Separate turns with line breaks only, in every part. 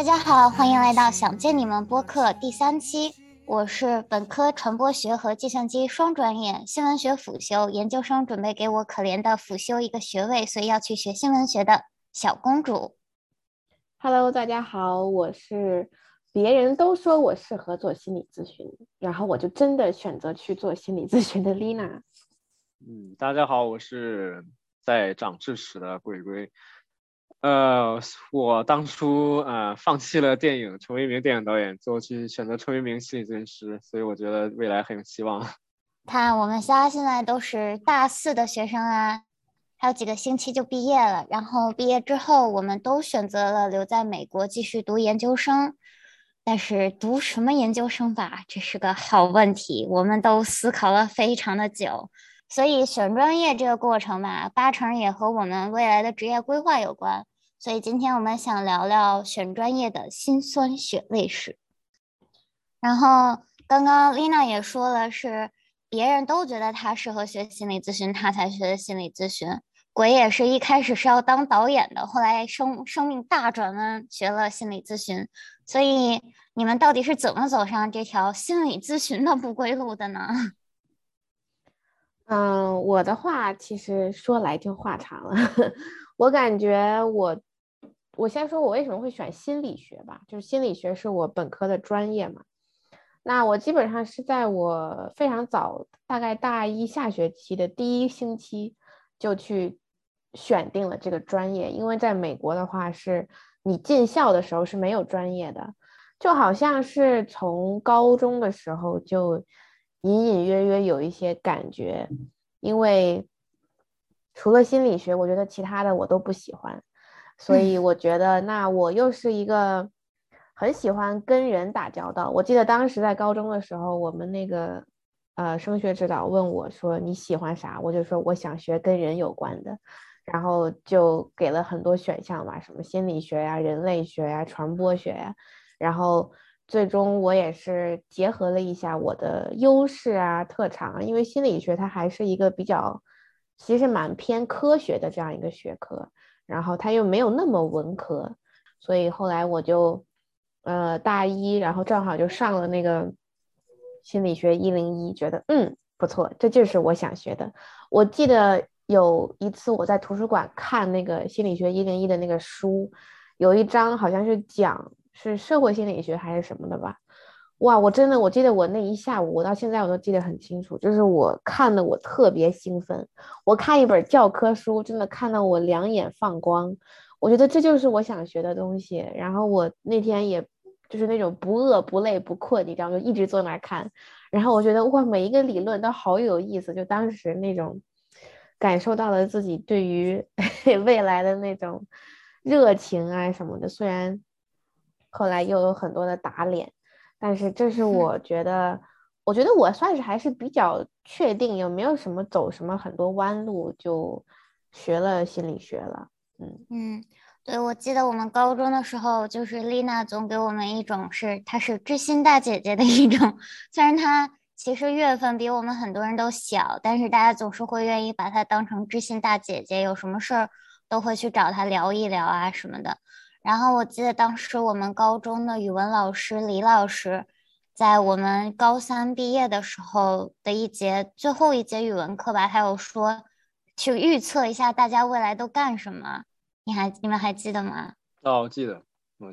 大家好，欢迎来到想见你们播客第三期。我是本科传播学和计算机双专业，新闻学辅修，研究生准备给我可怜的辅修一个学位，所以要去学新闻学的小公主。
Hello，大家好，我是别人都说我适合做心理咨询，然后我就真的选择去做心理咨询的 Lina。
嗯，大家好，我是在长智齿的鬼鬼。呃，我当初呃放弃了电影，成为一名电影导演，最后去选择成为一名心理咨询师，所以我觉得未来很有希望。
看我们仨现在都是大四的学生啊，还有几个星期就毕业了。然后毕业之后，我们都选择了留在美国继续读研究生。但是读什么研究生吧，这是个好问题，我们都思考了非常的久。所以选专业这个过程吧，八成也和我们未来的职业规划有关。所以今天我们想聊聊选专业的辛酸血泪史。然后刚刚丽娜也说了，是别人都觉得她适合学心理咨询，她才学的心理咨询。鬼也是一开始是要当导演的，后来生生命大转弯，学了心理咨询。所以你们到底是怎么走上这条心理咨询的不归路的呢？
嗯，我的话其实说来就话长了，我感觉我。我先说，我为什么会选心理学吧，就是心理学是我本科的专业嘛。那我基本上是在我非常早，大概大一下学期的第一星期就去选定了这个专业，因为在美国的话，是你进校的时候是没有专业的，就好像是从高中的时候就隐隐约约有一些感觉，因为除了心理学，我觉得其他的我都不喜欢。所以我觉得，那我又是一个很喜欢跟人打交道。我记得当时在高中的时候，我们那个呃升学指导问我说你喜欢啥，我就说我想学跟人有关的，然后就给了很多选项嘛，什么心理学呀、人类学呀、传播学呀。然后最终我也是结合了一下我的优势啊、特长，因为心理学它还是一个比较其实蛮偏科学的这样一个学科。然后他又没有那么文科，所以后来我就，呃，大一，然后正好就上了那个心理学一零一，觉得嗯不错，这就是我想学的。我记得有一次我在图书馆看那个心理学一零一的那个书，有一章好像是讲是社会心理学还是什么的吧。哇，我真的，我记得我那一下午，我到现在我都记得很清楚，就是我看的我特别兴奋，我看一本教科书，真的看到我两眼放光，我觉得这就是我想学的东西。然后我那天也就是那种不饿不累不困，你知道吗？就一直坐那儿看。然后我觉得哇，每一个理论都好有意思，就当时那种感受到了自己对于 未来的那种热情啊什么的。虽然后来又有很多的打脸。但是这是我觉得，我觉得我算是还是比较确定，有没有什么走什么很多弯路，就学了心理学了。
嗯嗯，对，我记得我们高中的时候，就是丽娜总给我们一种是她是知心大姐姐的一种，虽然她其实月份比我们很多人都小，但是大家总是会愿意把她当成知心大姐姐，有什么事儿都会去找她聊一聊啊什么的。然后我记得当时我们高中的语文老师李老师，在我们高三毕业的时候的一节最后一节语文课吧，他有说去预测一下大家未来都干什么，你还你们还记得吗？
哦，记得。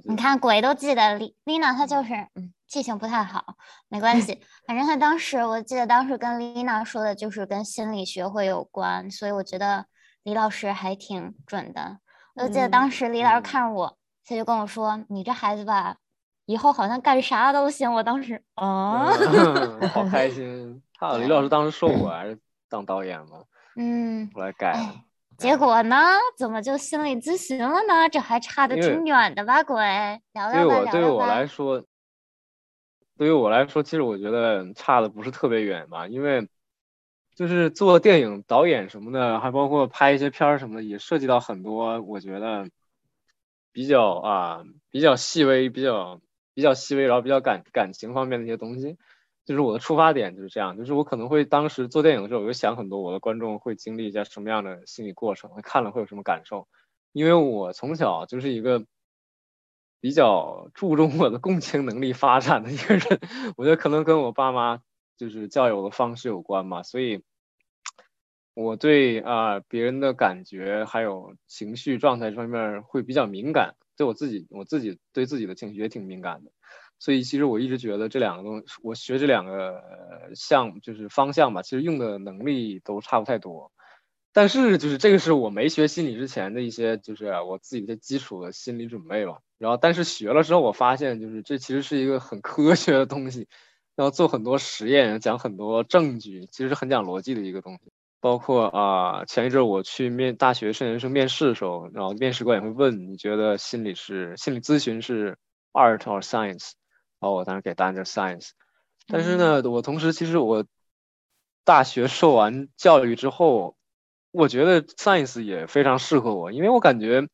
你看鬼都记得，丽丽娜她就是嗯记性不太好，没关系，反正她当时我记得当时跟丽娜说的就是跟心理学会有关，所以我觉得李老师还挺准的。我记得当时李老师看着我，他就跟我说：“你这孩子吧，以后好像干啥都行。”我当时啊，
好开心。他李老师当时说我还是当导演嘛，
嗯，
后来改了。
结果呢，怎么就心理咨询了呢？这还差的挺远的吧，鬼？聊聊
对我对于我来说，对于我来说，其实我觉得差的不是特别远吧，因为。就是做电影导演什么的，还包括拍一些片儿什么的，也涉及到很多我觉得比较啊比较细微、比较比较细微，然后比较感感情方面的一些东西。就是我的出发点就是这样，就是我可能会当时做电影的时候，我就想很多我的观众会经历一下什么样的心理过程，看了会有什么感受。因为我从小就是一个比较注重我的共情能力发展的一个人。我觉得可能跟我爸妈就是教育我的方式有关嘛，所以我对啊别人的感觉还有情绪状态这方面会比较敏感。对我自己，我自己对自己的情绪也挺敏感的。所以其实我一直觉得这两个东西，我学这两个项目就是方向吧，其实用的能力都差不太多。但是就是这个是我没学心理之前的一些，就是我自己的基础的心理准备吧。然后但是学了之后，我发现就是这其实是一个很科学的东西，要做很多实验，讲很多证据，其实是很讲逻辑的一个东西。包括啊，前一阵我去面大学圣研生面试的时候，然后面试官也会问你觉得心理是心理咨询是 art or science，然后我当时给答案就是 science。但是呢，我同时其实我大学受完教育之后。我觉得 science 也非常适合我，因为我感觉，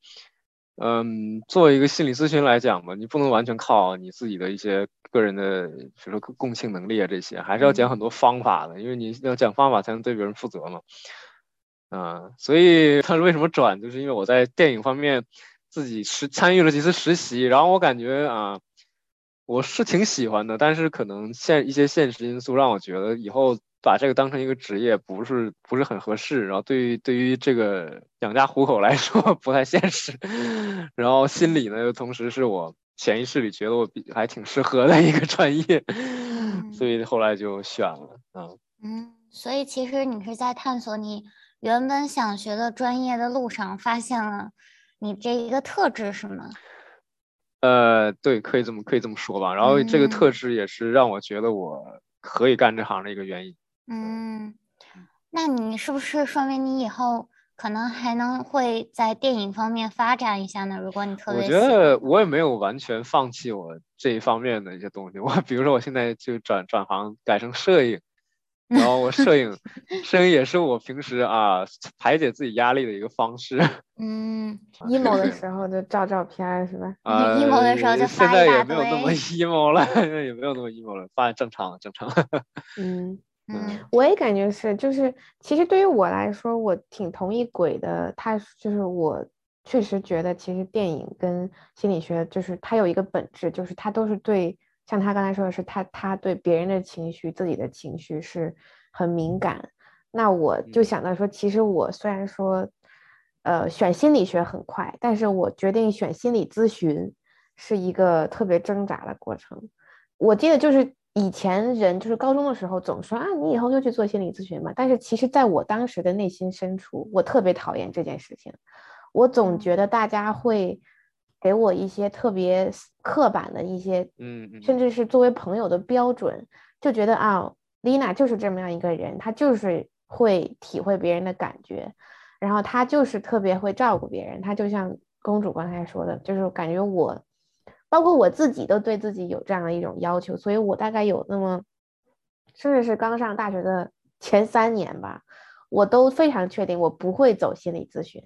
嗯，作为一个心理咨询来讲嘛，你不能完全靠你自己的一些个人的，比如说共情能力啊这些，还是要讲很多方法的，因为你要讲方法才能对别人负责嘛。啊，所以他是为什么转，就是因为我在电影方面自己实参与了几次实习，然后我感觉啊，我是挺喜欢的，但是可能现一些现实因素让我觉得以后。把这个当成一个职业不是不是很合适，然后对于对于这个养家糊口来说 不太现实，然后心理呢又同时是我潜意识里觉得我比还挺适合的一个专业，所以后来就选了
嗯嗯，所以其实你是在探索你原本想学的专业的路上发现了你这一个特质是吗？
呃，对，可以这么可以这么说吧。然后这个特质也是让我觉得我可以干这行的一个原因。
嗯，那你是不是说明你以后可能还能会在电影方面发展一下呢？如果你特别，
我觉得我也没有完全放弃我这一方面的一些东西。我比如说，我现在就转转行改成摄影，然后我摄影，摄影也是我平时啊排解自己压力的一个方式。
嗯，
emo 的时候就照照片是吧？
啊
，emo 的时候就
现在也没有那么 emo 了，也没有那么 emo 了，发正常正常。
嗯。嗯，我也感觉是，就是其实对于我来说，我挺同意鬼的。他就是我确实觉得，其实电影跟心理学就是它有一个本质，就是它都是对，像他刚才说的是，他他对别人的情绪、自己的情绪是很敏感。那我就想到说，其实我虽然说，呃，选心理学很快，但是我决定选心理咨询是一个特别挣扎的过程。我记得就是。以前人就是高中的时候总说啊，你以后就去做心理咨询嘛。但是其实，在我当时的内心深处，我特别讨厌这件事情。我总觉得大家会给我一些特别刻板的一些，
嗯，
甚至是作为朋友的标准，就觉得啊，丽娜就是这么样一个人，她就是会体会别人的感觉，然后她就是特别会照顾别人。她就像公主刚才说的，就是感觉我。包括我自己都对自己有这样的一种要求，所以我大概有那么，甚至是刚上大学的前三年吧，我都非常确定我不会走心理咨询。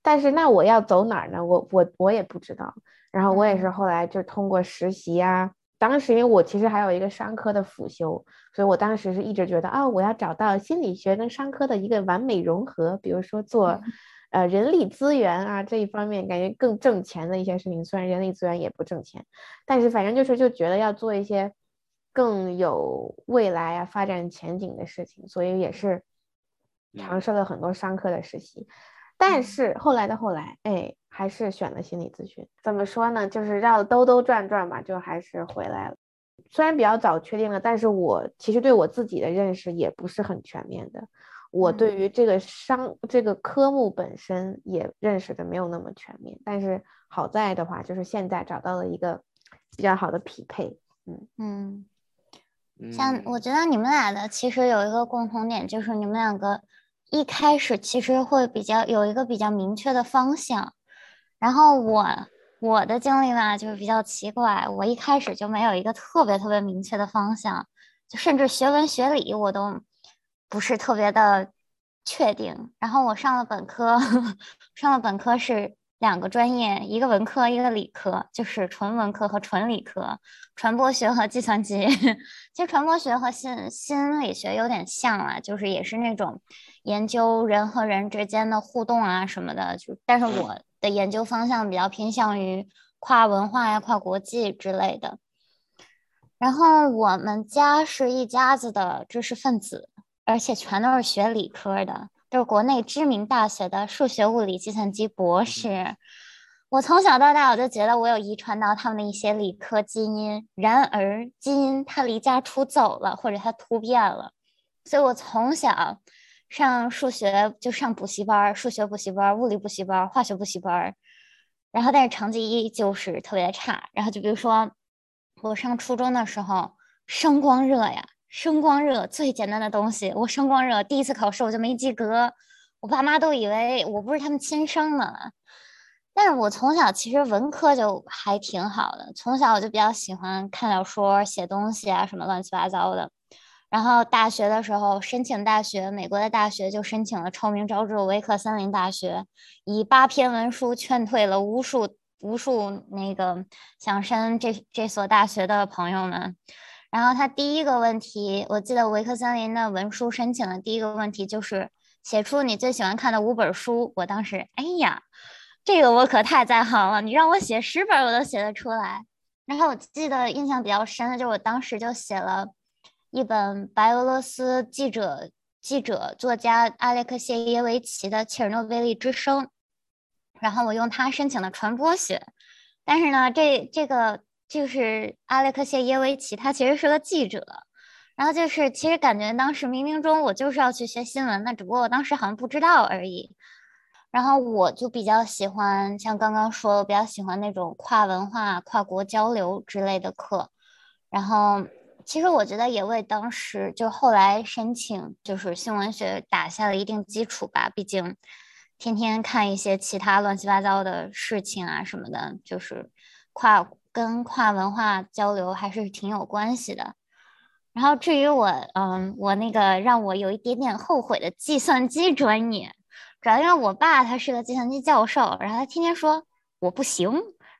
但是那我要走哪儿呢？我我我也不知道。然后我也是后来就通过实习啊，当时因为我其实还有一个商科的辅修，所以我当时是一直觉得啊，我要找到心理学跟商科的一个完美融合，比如说做。呃，人力资源啊这一方面感觉更挣钱的一些事情，虽然人力资源也不挣钱，但是反正就是就觉得要做一些更有未来啊发展前景的事情，所以也是尝试了很多商科的实习。但是后来的后来，哎，还是选了心理咨询。怎么说呢？就是绕兜兜转转嘛，就还是回来了。虽然比较早确定了，但是我其实对我自己的认识也不是很全面的。我对于这个商这个科目本身也认识的没有那么全面，但是好在的话，就是现在找到了一个比较好的匹配。
嗯嗯，像我觉得你们俩的其实有一个共同点，就是你们两个一开始其实会比较有一个比较明确的方向，然后我我的经历吧就是比较奇怪，我一开始就没有一个特别特别明确的方向，就甚至学文学理我都。不是特别的确定，然后我上了本科，上了本科是两个专业，一个文科，一个理科，就是纯文科和纯理科，传播学和计算机。其实传播学和心心理学有点像啊，就是也是那种研究人和人之间的互动啊什么的。就但是我的研究方向比较偏向于跨文化呀、跨国际之类的。然后我们家是一家子的知识分子，而且全都是学理科的，都是国内知名大学的数学、物理、计算机博士。我从小到大，我就觉得我有遗传到他们的一些理科基因。然而，基因它离家出走了，或者它突变了，所以我从小上数学就上补习班，数学补习班、物理补习班、化学补习班，然后但是成绩依旧是特别差。然后就比如说。我上初中的时候，声光热呀，声光热最简单的东西，我声光热第一次考试我就没及格，我爸妈都以为我不是他们亲生的。但是我从小其实文科就还挺好的，从小我就比较喜欢看小说、写东西啊，什么乱七八糟的。然后大学的时候申请大学，美国的大学就申请了臭名昭著的维克森林大学，以八篇文书劝退了无数。无数那个想申这这所大学的朋友们，然后他第一个问题，我记得维克森林的文书申请的第一个问题就是写出你最喜欢看的五本书。我当时，哎呀，这个我可太在行了，你让我写十本我都写得出来。然后我记得印象比较深的就是我当时就写了一本白俄罗斯记者记者作家阿列克谢耶维奇的《切尔诺贝利之声》。然后我用他申请的传播学，但是呢，这这个就是阿列克谢耶维奇，他其实是个记者。然后就是，其实感觉当时冥冥中我就是要去学新闻的，只不过我当时好像不知道而已。然后我就比较喜欢，像刚刚说，我比较喜欢那种跨文化、跨国交流之类的课。然后其实我觉得也为当时就后来申请就是新闻学打下了一定基础吧，毕竟。天天看一些其他乱七八糟的事情啊什么的，就是跨跟跨文化交流还是挺有关系的。然后至于我，嗯，我那个让我有一点点后悔的计算机专业，主要因为我爸他是个计算机教授，然后他天天说我不行。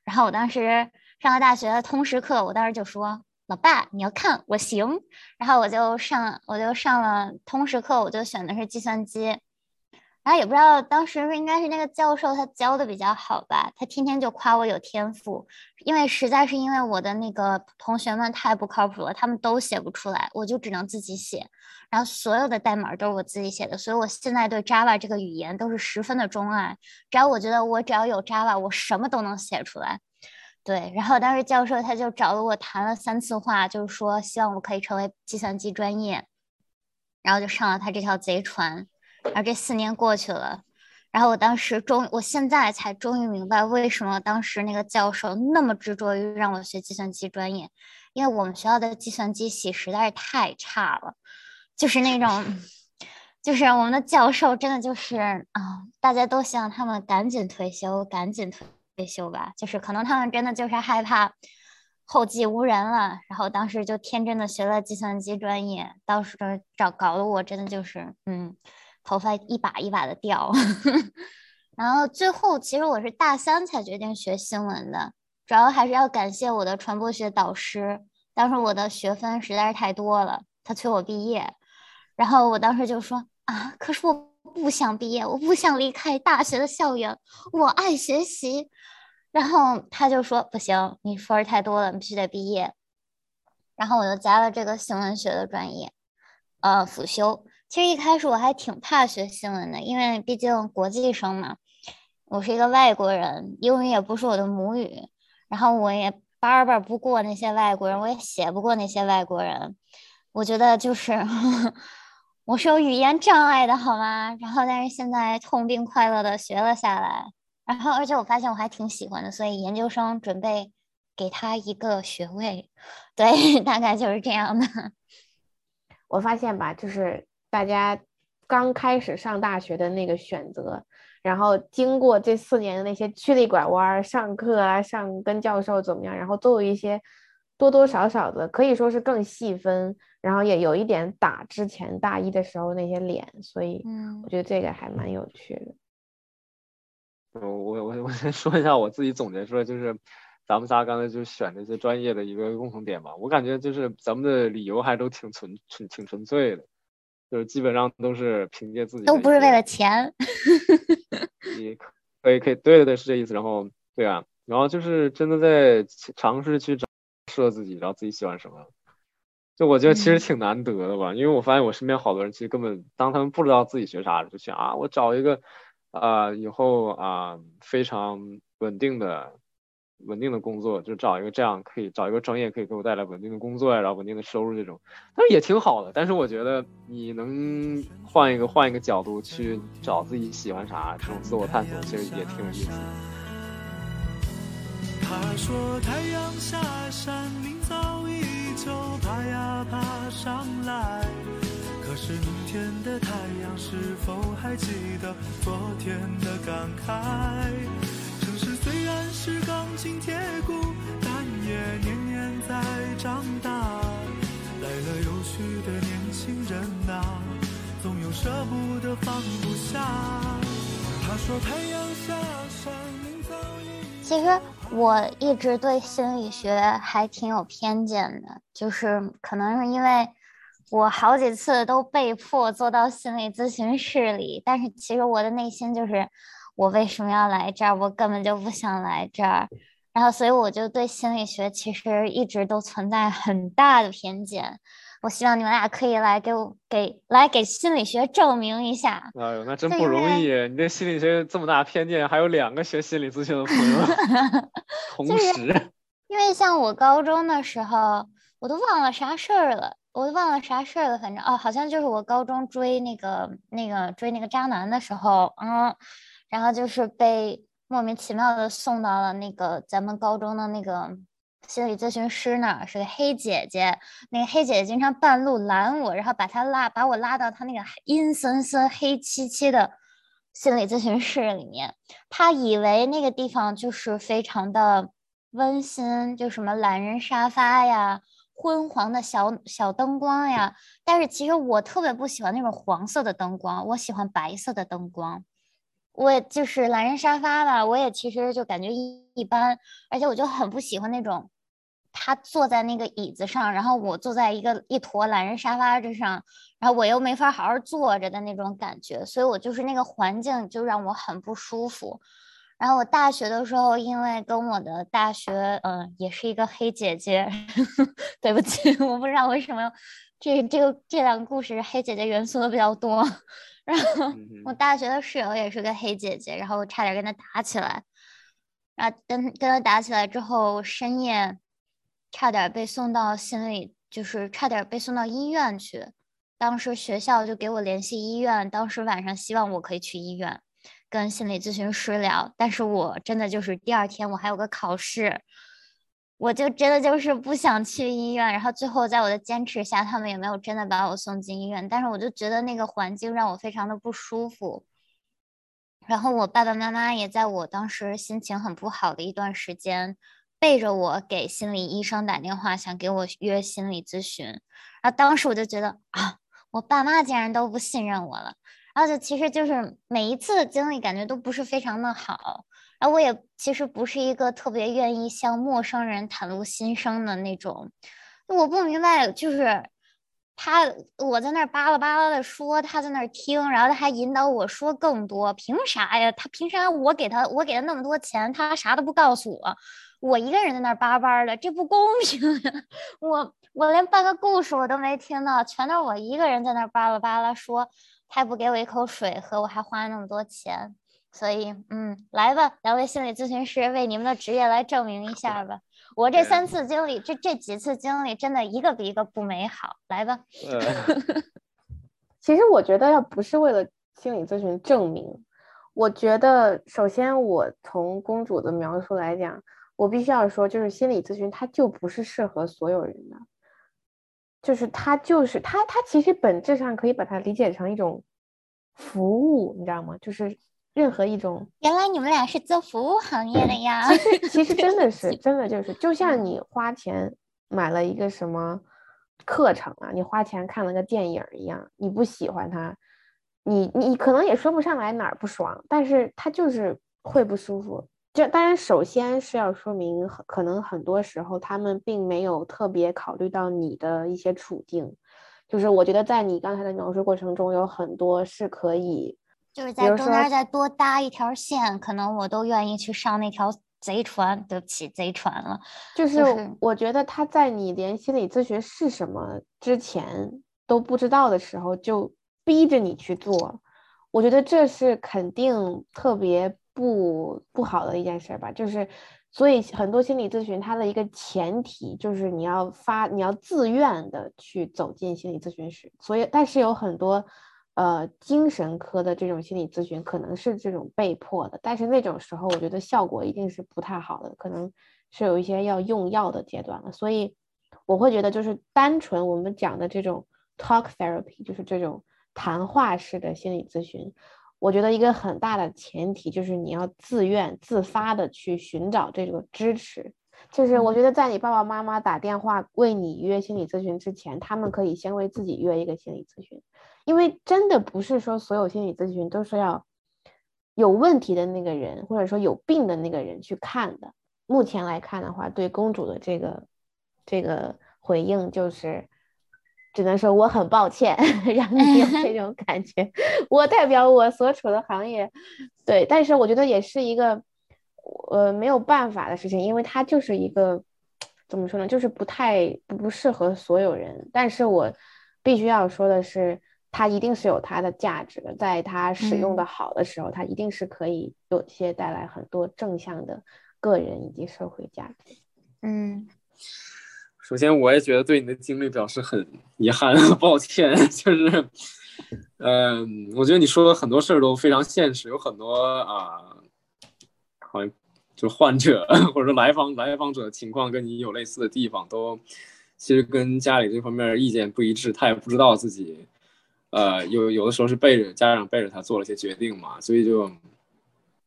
然后我当时上了大学的通识课，我当时就说老爸你要看我行。然后我就上我就上了通识课，我就选的是计算机。然后也不知道当时是应该是那个教授他教的比较好吧，他天天就夸我有天赋，因为实在是因为我的那个同学们太不靠谱了，他们都写不出来，我就只能自己写，然后所有的代码都是我自己写的，所以我现在对 Java 这个语言都是十分的钟爱，只要我觉得我只要有 Java，我什么都能写出来。对，然后当时教授他就找了我谈了三次话，就是说希望我可以成为计算机专业，然后就上了他这条贼船。然后这四年过去了，然后我当时终，我现在才终于明白为什么当时那个教授那么执着于让我学计算机专业，因为我们学校的计算机系实在是太差了，就是那种，就是我们的教授真的就是啊，大家都希望他们赶紧退休，赶紧退退休吧，就是可能他们真的就是害怕后继无人了，然后当时就天真的学了计算机专业，当时找搞得我真的就是嗯。头发一把一把的掉，然后最后其实我是大三才决定学新闻的，主要还是要感谢我的传播学导师。当时我的学分实在是太多了，他催我毕业，然后我当时就说啊，可是我不想毕业，我不想离开大学的校园，我爱学习。然后他就说不行，你分儿太多了，你必须得毕业。然后我就加了这个新闻学的专业，呃，辅修。其实一开始我还挺怕学新闻的，因为毕竟国际生嘛，我是一个外国人，英语也不是我的母语，然后我也叭叭不过那些外国人，我也写不过那些外国人，我觉得就是 我是有语言障碍的，好吗？然后但是现在痛并快乐的学了下来，然后而且我发现我还挺喜欢的，所以研究生准备给他一个学位，对，大概就是这样的。
我发现吧，就是。大家刚开始上大学的那个选择，然后经过这四年的那些曲里拐弯，上课啊，上跟教授怎么样，然后都有一些多多少少的可以说是更细分，然后也有一点打之前大一的时候那些脸，所以我觉得这个还蛮有趣的。
我我我我先说一下我自己总结出来，就是咱们仨刚才就选这些专业的一个共同点吧，我感觉就是咱们的理由还都挺纯纯挺纯粹的。就是基本上都是凭借自己，
都不是为了钱。
你可以可以，对对对，是这意思。然后，对啊，然后就是真的在尝试去找适合自己，然后自己喜欢什么。就我觉得其实挺难得的吧，因为我发现我身边好多人其实根本当他们不知道自己学啥，就想啊，我找一个啊以后啊非常稳定的稳定的工作，就找一个这样可以找一个专业可以给我带来稳定的工作呀，然后稳定的收入这种，但是也挺好的。但是我觉得你能换一个换一个角度去找自己喜欢啥，这种自我探索其实也挺有意思。他说太阳下山，明早依旧爬呀爬上来，可是明天的太阳是否还记得昨天的感慨？虽然是钢筋铁骨，但也年年在长大。来了又去的年轻人啊，总有舍不得放不下。他说太阳下山，明早已。其实。我一直对心理学还挺有偏见的，就是可能是因为我好几次都被迫坐到心理咨询室里，但是其实我的内心就是，我为什么要来这儿？我根本就不想来这儿，然后所以我就对心理学其实一直都存在很大的偏见。我希望你们俩可以来给我给来给心理学证明一下。哎呦，那真不容易！你对心理学这么大偏见，还有两个学心理咨询的朋友，同时。
因为像我高中的时候，我都忘了啥事儿了，我都忘了啥事儿了。反正哦，好像就是我高中追那个那个追那个渣男的时候，嗯，然后就是被莫名其妙的送到了那个咱们高中的那个。心理咨询师那儿是个黑姐姐，那个黑姐姐经常半路拦我，然后把她拉把我拉到她那个阴森森、黑漆漆的心理咨询室里面。她以为那个地方就是非常的温馨，就什么懒人沙发呀、昏黄的小小灯光呀。但是其实我特别不喜欢那种黄色的灯光，我喜欢白色的灯光。我也就是懒人沙发吧，我也其实就感觉一一般，而且我就很不喜欢那种他坐在那个椅子上，然后我坐在一个一坨懒人沙发之上，然后我又没法好好坐着的那种感觉，所以我就是那个环境就让我很不舒服。然后我大学的时候，因为跟我的大学，嗯，也是一个黑姐姐，对不起，我不知道为什么这这个这两个故事黑姐姐元素都比较多。然后我大学的室友也是个黑姐姐，然后差点跟她打起来，然后跟跟她打起来之后，深夜差点被送到心理，就是差点被送到医院去。当时学校就给我联系医院，当时晚上希望我可以去医院跟心理咨询师聊，但是我真的就是第二天我还有个考试。我就真的就是不想去医院，然后最后在我的坚持下，他们也没有真的把我送进医院。但是我就觉得那个环境让我非常的不舒服。然后我爸爸妈妈也在我当时心情很不好的一段时间，背着我给心理医生打电话，想给我约心理咨询。然后当时我就觉得啊，我爸妈竟然都不信任我了。然后就其实就是每一次的经历感觉都不是非常的好。然后我也其实不是一个特别愿意向陌生人袒露心声的那种，我不明白，就是他我在那儿巴拉巴拉的说，他在那儿听，然后他还引导我说更多，凭啥呀？他凭啥我给他我给他那么多钱，他啥都不告诉我，我一个人在那儿叭叭的，这不公平呀！我我连半个故事我都没听到，全都是我一个人在那儿巴拉巴拉说，他也不给我一口水喝，我还花了那么多钱。所以，嗯，来吧，两位心理咨询师，为你们的职业来证明一下吧。我这三次经历，这这几次经历，真的一个比一个不美好。来吧。
其实我觉得，要不是为了心理咨询证明，我觉得首先我从公主的描述来讲，我必须要说，就是心理咨询它就不是适合所有人的，就是它就是它它其实本质上可以把它理解成一种服务，你知道吗？就是。任何一种，
原来你们俩是做服务行业的呀？
其实其实真的 是真的就是，就像你花钱买了一个什么课程啊，你花钱看了个电影一样，你不喜欢它，你你可能也说不上来哪儿不爽，但是它就是会不舒服。这当然首先是要说明，可能很多时候他们并没有特别考虑到你的一些处境，就是我觉得在你刚才的描述过程中，有很多是可以。
就是在中间再多搭一条线，可能我都愿意去上那条贼船，对不起，贼船了。
就是我觉得他在你连心理咨询是什么之前都不知道的时候，就逼着你去做，我觉得这是肯定特别不不好的一件事吧。就是，所以很多心理咨询它的一个前提就是你要发，你要自愿的去走进心理咨询室。所以，但是有很多。呃，精神科的这种心理咨询可能是这种被迫的，但是那种时候我觉得效果一定是不太好的，可能是有一些要用药的阶段了。所以我会觉得，就是单纯我们讲的这种 talk therapy，就是这种谈话式的心理咨询，我觉得一个很大的前提就是你要自愿自发的去寻找这个支持。就是我觉得在你爸爸妈妈打电话为你约心理咨询之前，他们可以先为自己约一个心理咨询。因为真的不是说所有心理咨询都是要有问题的那个人，或者说有病的那个人去看的。目前来看的话，对公主的这个这个回应就是，只能说我很抱歉 让你有 这种感觉。我代表我所处的行业，对，但是我觉得也是一个呃没有办法的事情，因为它就是一个怎么说呢，就是不太不适合所有人。但是我必须要说的是。它一定是有它的价值的，在它使用的好的时候，它一定是可以有些带来很多正向的个人以及社会价值。
嗯，
首先我也觉得对你的经历表示很遗憾，抱歉。就是，嗯，我觉得你说的很多事儿都非常现实，有很多啊，好像就患者 或者说来访来访者的情况跟你有类似的地方，都其实跟家里这方面意见不一致，他也不知道自己。呃，有有的时候是背着家长背着他做了些决定嘛，所以就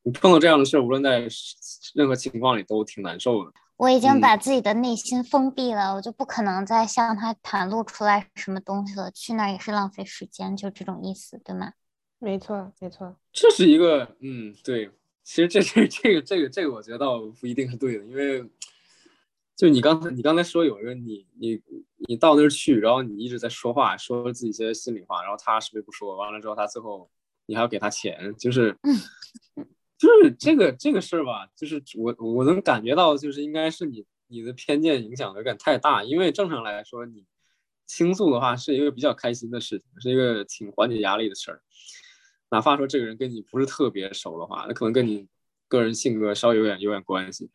你碰到这样的事，无论在任何情况里都挺难受的。
我已经把自己的内心封闭了，我就不可能再向他袒露出来什么东西了。去那儿也是浪费时间，就这种意思，对吗？
没错，没错。
这是一个，嗯，对。其实这这这个这个这个，我觉得倒不一定是对的，因为。就你刚才，你刚才说有一个你你你到那儿去，然后你一直在说话，说自己一些心里话，然后他什么也不说，完了之后他最后你还要给他钱，就是 就是这个这个事儿吧，就是我我能感觉到，就是应该是你你的偏见影响有点太大，因为正常来说你倾诉的话是一个比较开心的事情，是一个挺缓解压力的事儿，哪怕说这个人跟你不是特别熟的话，那可能跟你个人性格稍微有点有点关系。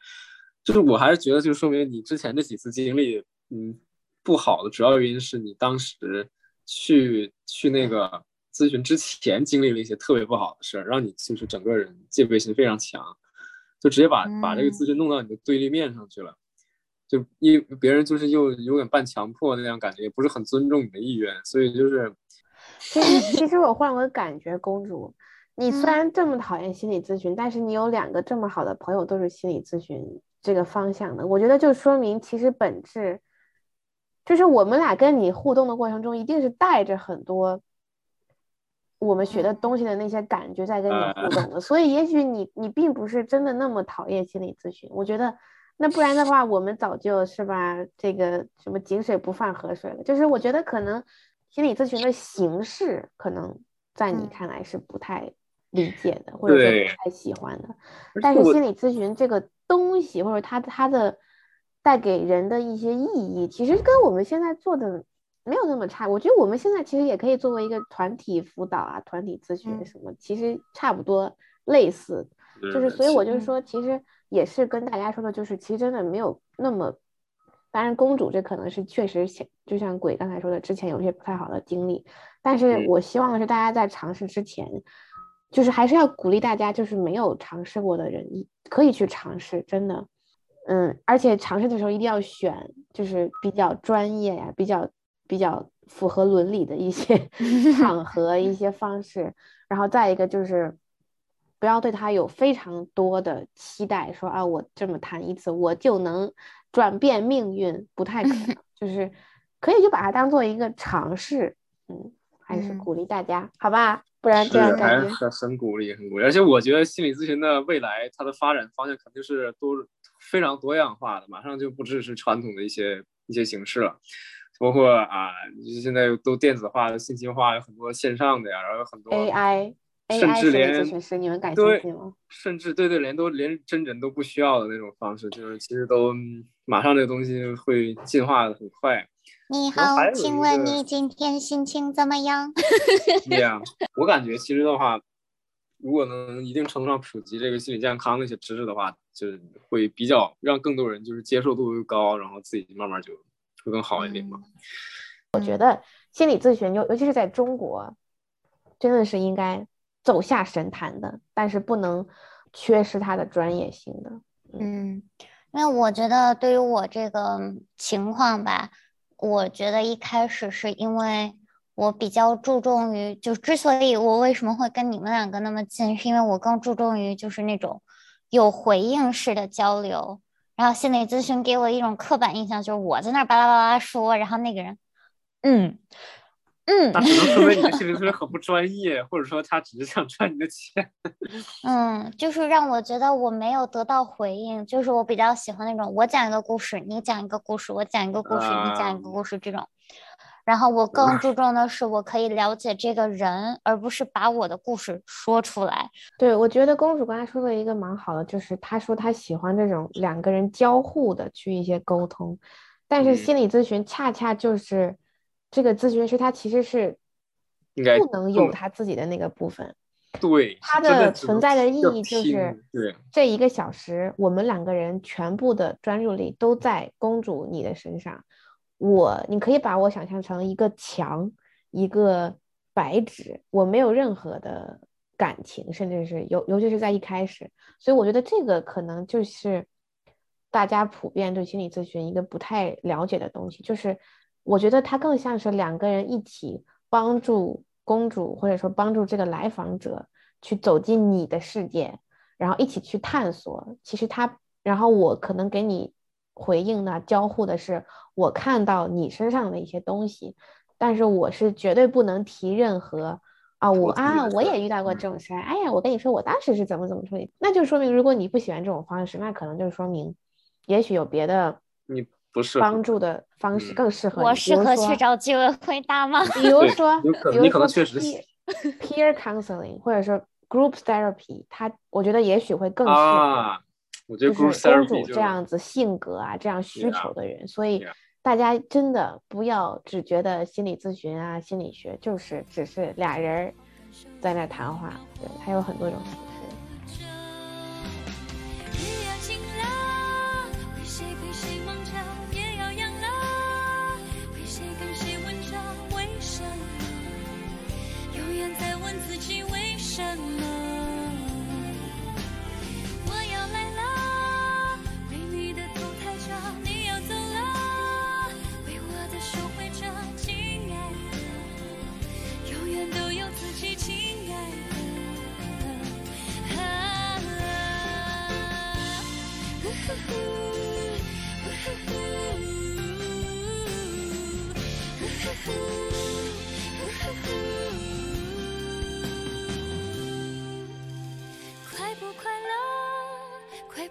就是我还是觉得，就说明你之前这几次经历，嗯，不好的主要原因是你当时去去那个咨询之前经历了一些特别不好的事儿，让你就是整个人戒备心非常强，就直接把把这个咨询弄到你的对立面上去了，就因别人就是又有点半强迫那样感觉，也不是很尊重你的意愿，所以就是，
其实其实我换个感觉，公主，你虽然这么讨厌心理咨询，但是你有两个这么好的朋友都是心理咨询。这个方向的，我觉得就说明其实本质就是我们俩跟你互动的过程中，一定是带着很多我们学的东西的那些感觉在跟你互动的。所以也许你你并不是真的那么讨厌心理咨询，我觉得那不然的话，我们早就是吧这个什么井水不犯河水了。就是我觉得可能心理咨询的形式，可能在你看来是不太理解的，或者说不太喜欢的。但是心理咨询这个。东西或者它它的带给人的一些意义，其实跟我们现在做的没有那么差。我觉得我们现在其实也可以作为一个团体辅导啊、团体咨询什么，其实差不多类似。就是所以我就说，其实也是跟大家说的，就是其实真的没有那么。当然，公主这可能是确实像就像鬼刚才说的，之前有些不太好的经历。但是我希望的是，大家在尝试之前。就是还是要鼓励大家，就是没有尝试过的人，可以去尝试，真的，嗯，而且尝试的时候一定要选，就是比较专业呀，比较比较符合伦理的一些 场合、一些方式。然后再一个就是，不要对他有非常多的期待，说啊，我这么谈一次，我就能转变命运，不太可能。就是可以就把它当做一个尝试，嗯，还是鼓励大家，好吧？不然这样感觉
很很鼓励，很鼓励。而且我觉得心理咨询的未来，它的发展方向肯定是多非常多样化的，马上就不只是传统的一些一些形式了，包括啊，现在都电子化的、信息化，有很多线上的呀，然后有很多
AI，
甚
AI
至
心理咨
连
询师，你们感
对
兴趣吗？
甚至对对，连都连真人都不需要的那种方式，就是其实都嗯马上这个东西会进化的很快。
你好，请问你今天心情怎么样？
对 呀、我感觉其实的话，如果能一定程度上普及这个心理健康的一些知识的话，就是会比较让更多人就是接受度又高，然后自己慢慢就会更好一点嘛。
我觉得心理咨询，尤尤其是在中国，真的是应该走下神坛的，但是不能缺失它的专业性的。
嗯，因为我觉得对于我这个情况吧，我觉得一开始是因为我比较注重于，就之所以我为什么会跟你们两个那么近，是因为我更注重于就是那种有回应式的交流。然后心理咨询给我一种刻板印象，就是我在那儿巴拉巴拉说，然后那个人，嗯嗯
那只能说明你的心理咨询 很不专业，或者说他只是想赚你的钱。
嗯，就是让我觉得我没有得到回应，就是我比较喜欢那种我讲一个故事，你讲一个故事，我讲一个故事，你讲一个故事这种。然后我更注重的是我可以了解这个人，而不是把我的故事说出来。
对，我觉得公主刚才说的一个蛮好的，就是她说她喜欢这种两个人交互的去一些沟通，但是
嗯
心理咨询恰恰就是这个咨询师他其实是
应该
不能有
更
他自己的那个部分，
对，他的
的存在的意义就是
对，
这一个小时，我们两个人全部的专注力都在公主你的身上。我，你可以把我想象成一个墙，一个白纸，我没有任何的感情，甚至是尤尤其是在一开始，所以我觉得这个可能就是大家普遍对心理咨询一个不太了解的东西，就是我觉得它更像是两个人一起帮助公主，或者说帮助这个来访者去走进你的世界，然后一起去探索。其实他，然后我可能给你回应呢，交互的是我看到你身上的一些东西，但是我是绝对不能提任何。啊，我
我
啊，我也遇到过这种事儿。哎呀，我跟你说，我当时是怎么怎么处理，那就说明如果你不喜欢这种方式，那可能就说明，也许有别的
你不适合
帮助的方式
嗯
更适合你。
我适合去找居委会大妈。
比如说，比如
能你可能
说
确实
peer peer counseling，或者说 group therapy，它我觉得也许会更适合，
啊。我觉得
就是
group
公
therapy
主这样子性格啊，这样需求的人，所以
Yeah
大家真的不要只觉得心理咨询啊、心理学就是只是俩人儿在那谈话，对，还有很多种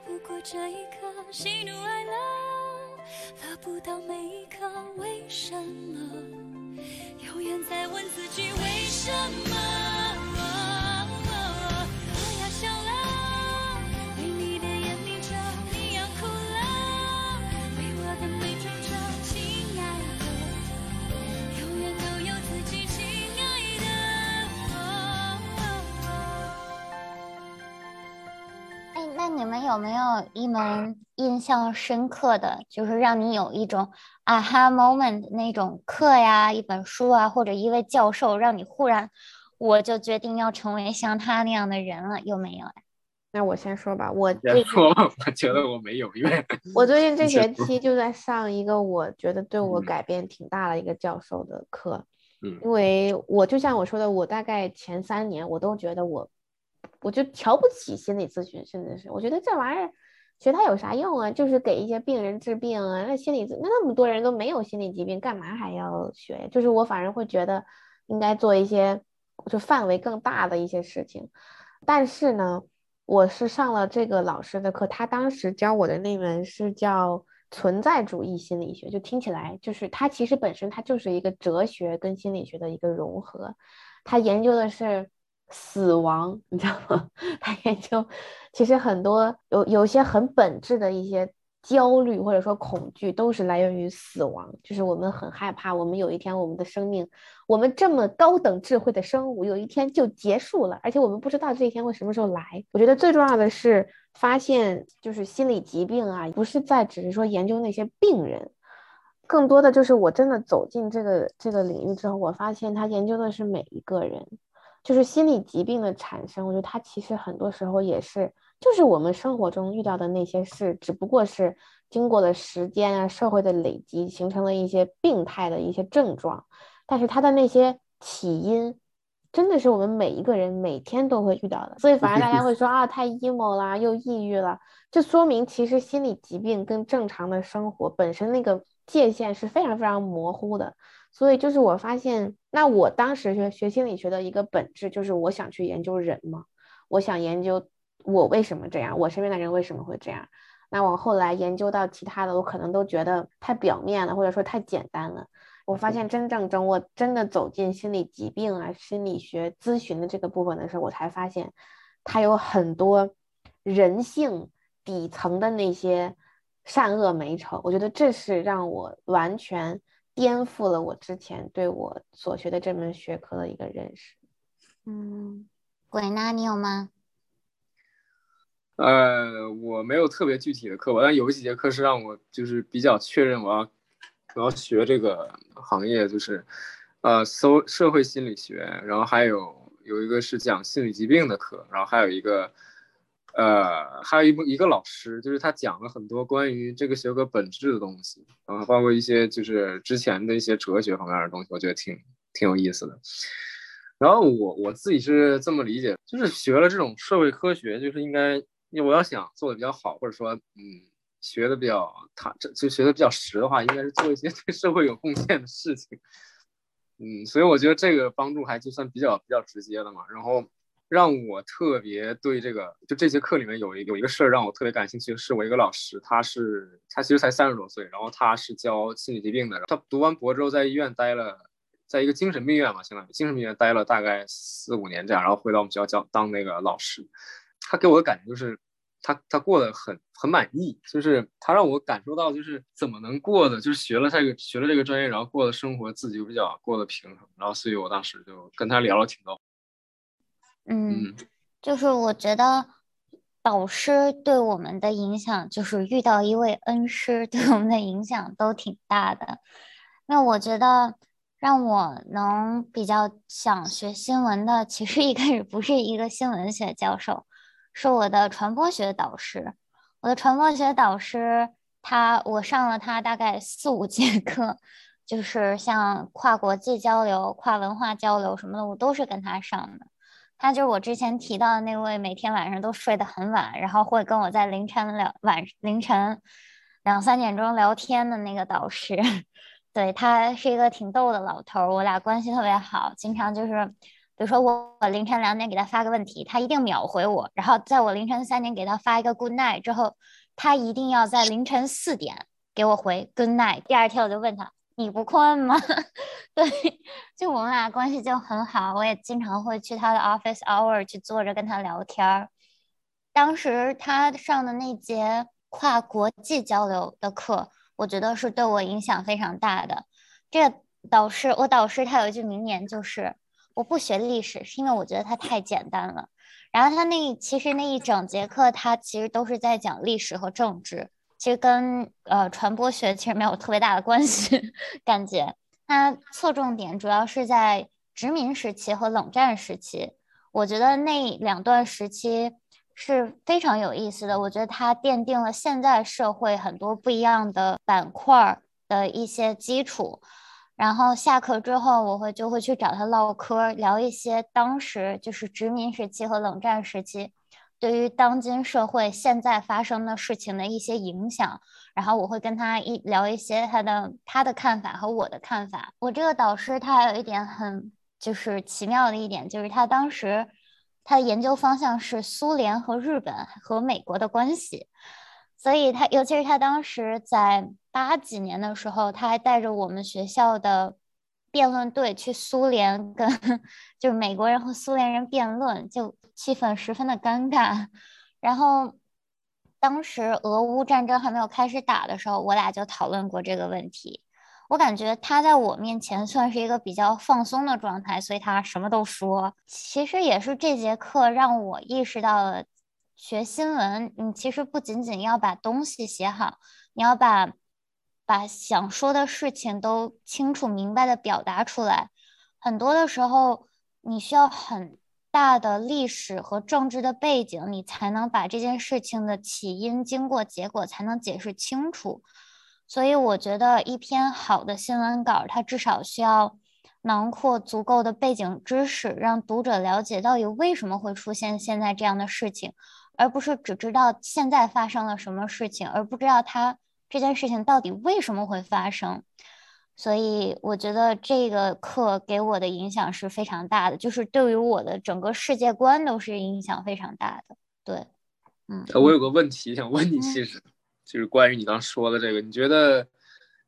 不过这一刻，喜怒哀乐，得不到每一刻，为什么？永远在问自己为什么？我要笑了，为你的眼眯着，你要哭了，为我的眉
那你们有没有一门印象深刻的，就是让你有一种啊哈 moment 那种课呀，一本书啊，或者一位教授，让你忽然我就决定要成为像他那样的人了，有没有呀？
那我先说吧，我
别
最近
说，我觉得我没有，因为
我最近这学期就在上一个我觉得对我
嗯
改变挺大的一个教授的课，
嗯
因为我就像我说的，我大概前三年我都觉得我，我就瞧不起心理咨询，甚至是我觉得这玩意儿学它有啥用啊？就是给一些病人治病啊，那心理咨那那么多人都没有心理疾病，干嘛还要学呀？就是我反而会觉得应该做一些就范围更大的一些事情，但是呢。我是上了这个老师的课，他当时教我的那门是叫存在主义心理学，就听起来就是它其实本身它就是一个哲学跟心理学的一个融合，它研究的是死亡，你知道吗？他研究其实很多有有一些很本质的一些焦虑或者说恐惧，都是来源于死亡。就是我们很害怕，我们有一天我们的生命，我们这么高等智慧的生物，有一天就结束了，而且我们不知道这一天会什么时候来。我觉得最重要的是发现，就是心理疾病啊，不是在只是说研究那些病人，更多的就是我真的走进这个这个领域之后，我发现他研究的是每一个人。就是心理疾病的产生，我觉得它其实很多时候也是，就是我们生活中遇到的那些事，只不过是经过了时间啊、社会的累积，形成了一些病态的一些症状。但是它的那些起因，真的是我们每一个人每天都会遇到的。所以反而大家会说啊，太 emo 啦，又抑郁了，就说明其实心理疾病跟正常的生活本身那个界限是非常非常模糊的。所以就是我发现，那我当时学学心理学的一个本质就是我想去研究人嘛，我想研究我为什么这样，我身边的人为什么会这样。那我后来研究到其他的，我可能都觉得太表面了，或者说太简单了。我发现真正等我真的走进心理疾病啊、心理学咨询的这个部分的时候，我才发现它有很多人性底层的那些善恶美丑。我觉得这是让我完全。颠覆了我之前对我所学的这门学科的一个认识。
嗯，鬼呢？你有吗？
呃，我没有特别具体的课吧，但有几节课是让我就是比较确认我要我要学这个行业，就是呃，搜社会心理学，然后还有有一个是讲心理疾病的课，然后还有一个。呃，还有一部一个老师，就是他讲了很多关于这个学科本质的东西，然后包括一些就是之前的一些哲学方面的东西，我觉得挺挺有意思的。然后我我自己是这么理解，就是学了这种社会科学，就是应该，我要想做的比较好，或者说，嗯，学的比较他这就学的比较实的话，应该是做一些 对社会有贡献的事情。嗯，所以我觉得这个帮助还就算比较比较直接的嘛。然后。让我特别对这个，就这节课里面有一有一个事儿让我特别感兴趣，是我一个老师，他是他其实才三十多岁，然后他是教心理疾病的，他读完博之后在医院待了，在一个精神病院嘛，相当于精神病院待了大概四五年这样，然后回到我们学校教当那个老师，他给我的感觉就是他他过得很很满意，就是他让我感受到就是怎么能过的，就是学了这个学了这个专业，然后过的生活自己就比较过得平衡，然后所以我当时就跟他聊了挺多。
嗯，就是我觉得导师对我们的影响，就是遇到一位恩师对我们的影响都挺大的。那我觉得让我能比较想学新闻的，其实一开始不是一个新闻学教授，是我的传播学导师。我的传播学导师，他我上了他大概四五节课，就是像跨国际交流、跨文化交流什么的，我都是跟他上的。他就是我之前提到的那位，每天晚上都睡得很晚，然后会跟我在凌晨两晚凌晨两三点钟聊天的那个导师。对他是一个挺逗的老头，我俩关系特别好，经常就是，比如说我凌晨两点给他发个问题，他一定秒回我，然后在我凌晨三点给他发一个 good night 之后，他一定要在凌晨四点给我回 good night。第二天我就问他。你不困吗？对，就我们俩关系就很好，我也经常会去他的 office hour 去坐着跟他聊天儿。当时他上的那节跨国际交流的课，我觉得是对我影响非常大的。这个导师，我导师他有一句名言，就是我不学历史，是因为我觉得它太简单了。然后他那其实那一整节课，他其实都是在讲历史和政治。其实跟呃传播学其实没有特别大的关系，感觉它侧重点主要是在殖民时期和冷战时期。我觉得那两段时期是非常有意思的。我觉得它奠定了现在社会很多不一样的板块的一些基础。然后下课之后，我会就会去找他唠嗑，聊一些当时就是殖民时期和冷战时期。对于当今社会现在发生的事情的一些影响，然后我会跟他一聊一些他的他的看法和我的看法。我这个导师他还有一点很就是奇妙的一点，就是他当时他的研究方向是苏联和日本和美国的关系，所以他尤其是他当时在八几年的时候，他还带着我们学校的辩论队去苏联跟 就是美国人和苏联人辩论，就气氛十分的尴尬。然后当时俄乌战争还没有开始打的时候，我俩就讨论过这个问题。我感觉他在我面前算是一个比较放松的状态，所以他什么都说。其实也是这节课让我意识到了，学新闻，你其实不仅仅要把东西写好，你要把把想说的事情都清楚明白的表达出来。很多的时候，你需要很大的历史和政治的背景，你才能把这件事情的起因、经过、结果才能解释清楚。所以我觉得一篇好的新闻稿，它至少需要囊括足够的背景知识，让读者了解到底为什么会出现现在这样的事情，而不是只知道现在发生了什么事情，而不知道它这件事情到底为什么会发生。所以我觉得这个课给我的影响是非常大的，就是对于我的整个世界观都是影响非常大的。对，嗯。
我有个问题想问你，其实。就是关于你刚说的这个，你觉得